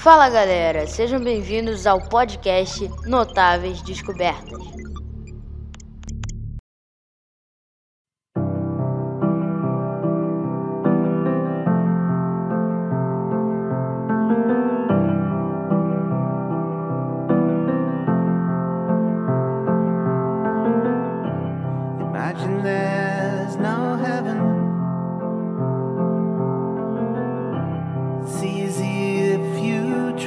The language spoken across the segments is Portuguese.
Fala galera, sejam bem-vindos ao podcast Notáveis Descobertas. Imagine there's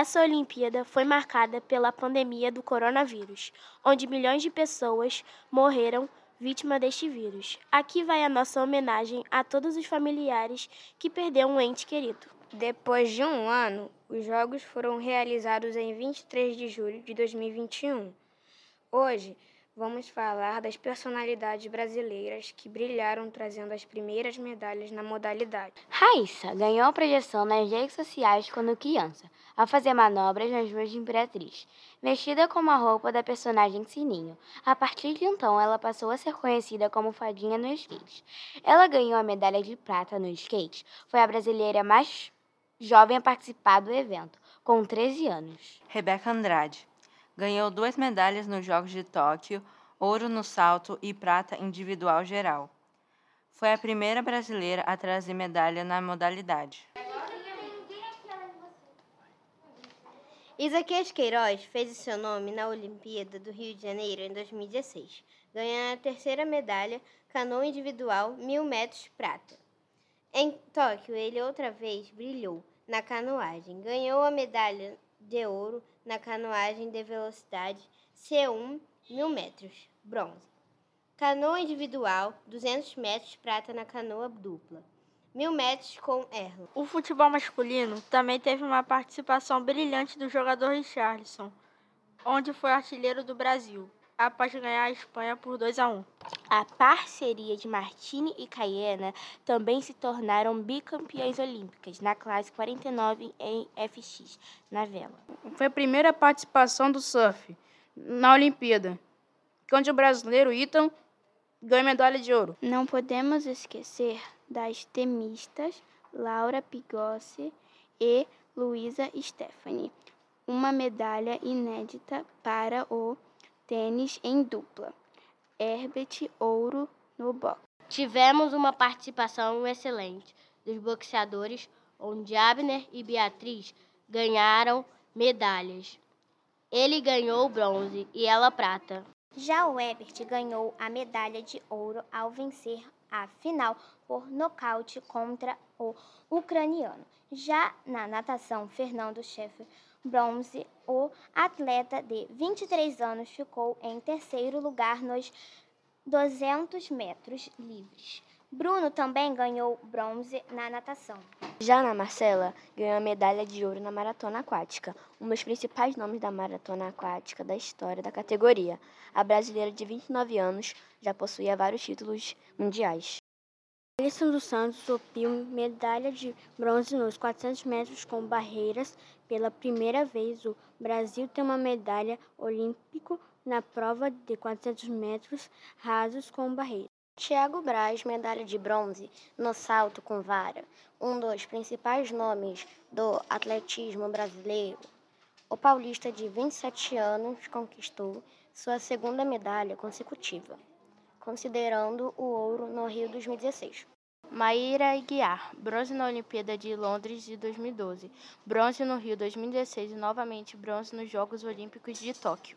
Essa Olimpíada foi marcada pela pandemia do coronavírus, onde milhões de pessoas morreram vítima deste vírus. Aqui vai a nossa homenagem a todos os familiares que perderam um ente querido. Depois de um ano, os Jogos foram realizados em 23 de julho de 2021. Hoje, vamos falar das personalidades brasileiras que brilharam trazendo as primeiras medalhas na modalidade. Raíssa ganhou projeção nas redes sociais quando criança, ao fazer manobras nas ruas de Imperatriz, vestida com uma roupa da personagem Sininho. A partir de então, ela passou a ser conhecida como Fadinha no skate. Ela ganhou a medalha de prata no skate, foi a brasileira mais jovem a participar do evento, com 13 anos. Rebeca Andrade ganhou duas medalhas nos Jogos de Tóquio, ouro no salto e prata individual geral. Foi a primeira brasileira a trazer medalha na modalidade. Isaquias Queiroz fez o seu nome na Olimpíada do Rio de Janeiro em 2016, ganhando a terceira medalha canoa individual 1000 metros prata. Em Tóquio, ele outra vez brilhou na canoagem, ganhou a medalha de ouro na canoagem de velocidade C1 1000 metros, bronze. Canoa individual 200 metros prata na canoa dupla, 1000 metros com erro. O futebol masculino também teve uma participação brilhante do jogador Richarlison, onde foi artilheiro do Brasil, após ganhar a Espanha por 2 a 1. A parceria de Martini e Cayena também se tornaram bicampeãs olímpicas na classe 49 em FX, na vela. Foi a primeira participação do surf na Olimpíada, onde o brasileiro Ethan ganhou medalha de ouro. Não podemos esquecer das tenistas Laura Pigossi e Luísa Stephanie, uma medalha inédita para o tênis em dupla. Herbert ouro no boxe. Tivemos uma participação excelente dos boxeadores, onde Abner e Beatriz ganharam medalhas. Ele ganhou bronze e ela prata. Já o Ebert ganhou a medalha de ouro ao vencer a final por nocaute contra o ucraniano. Já na natação, Fernando Scheffer, bronze, o atleta de 23 anos ficou em terceiro lugar nos 200 metros livres. Bruno também ganhou bronze na natação. Já na Marcela, ganhou a medalha de ouro na maratona aquática, um dos principais nomes da maratona aquática da história da categoria. A brasileira de 29 anos já possuía vários títulos mundiais. Alisson dos Santos obteve medalha de bronze nos 400 metros com barreiras. Pela primeira vez, o Brasil tem uma medalha olímpica na prova de 400 metros rasos com barreiras. Tiago Braz, medalha de bronze no salto com vara, um dos principais nomes do atletismo brasileiro. O paulista de 27 anos conquistou sua segunda medalha consecutiva, considerando o ouro no Rio 2016. Maíra Aguiar, bronze na Olimpíada de Londres de 2012, bronze no Rio 2016 e novamente bronze nos Jogos Olímpicos de Tóquio.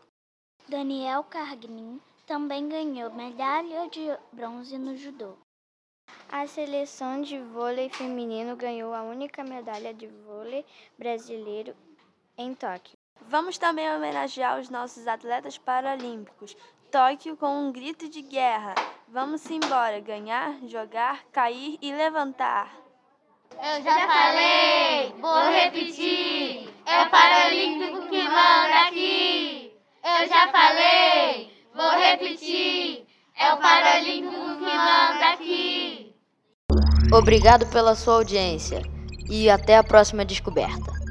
Daniel Cargnin também ganhou medalha de bronze no judô. A seleção de vôlei feminino ganhou a única medalha de vôlei brasileiro em Tóquio. Vamos também homenagear os nossos atletas paralímpicos. Tóquio com um grito de guerra. Vamos embora, ganhar, jogar, cair e levantar. Eu já falei, vou repetir. É Paralímpico Eu já falei, vou repetir. É o Paralímpico que manda aqui. Obrigado pela sua audiência e até a próxima descoberta.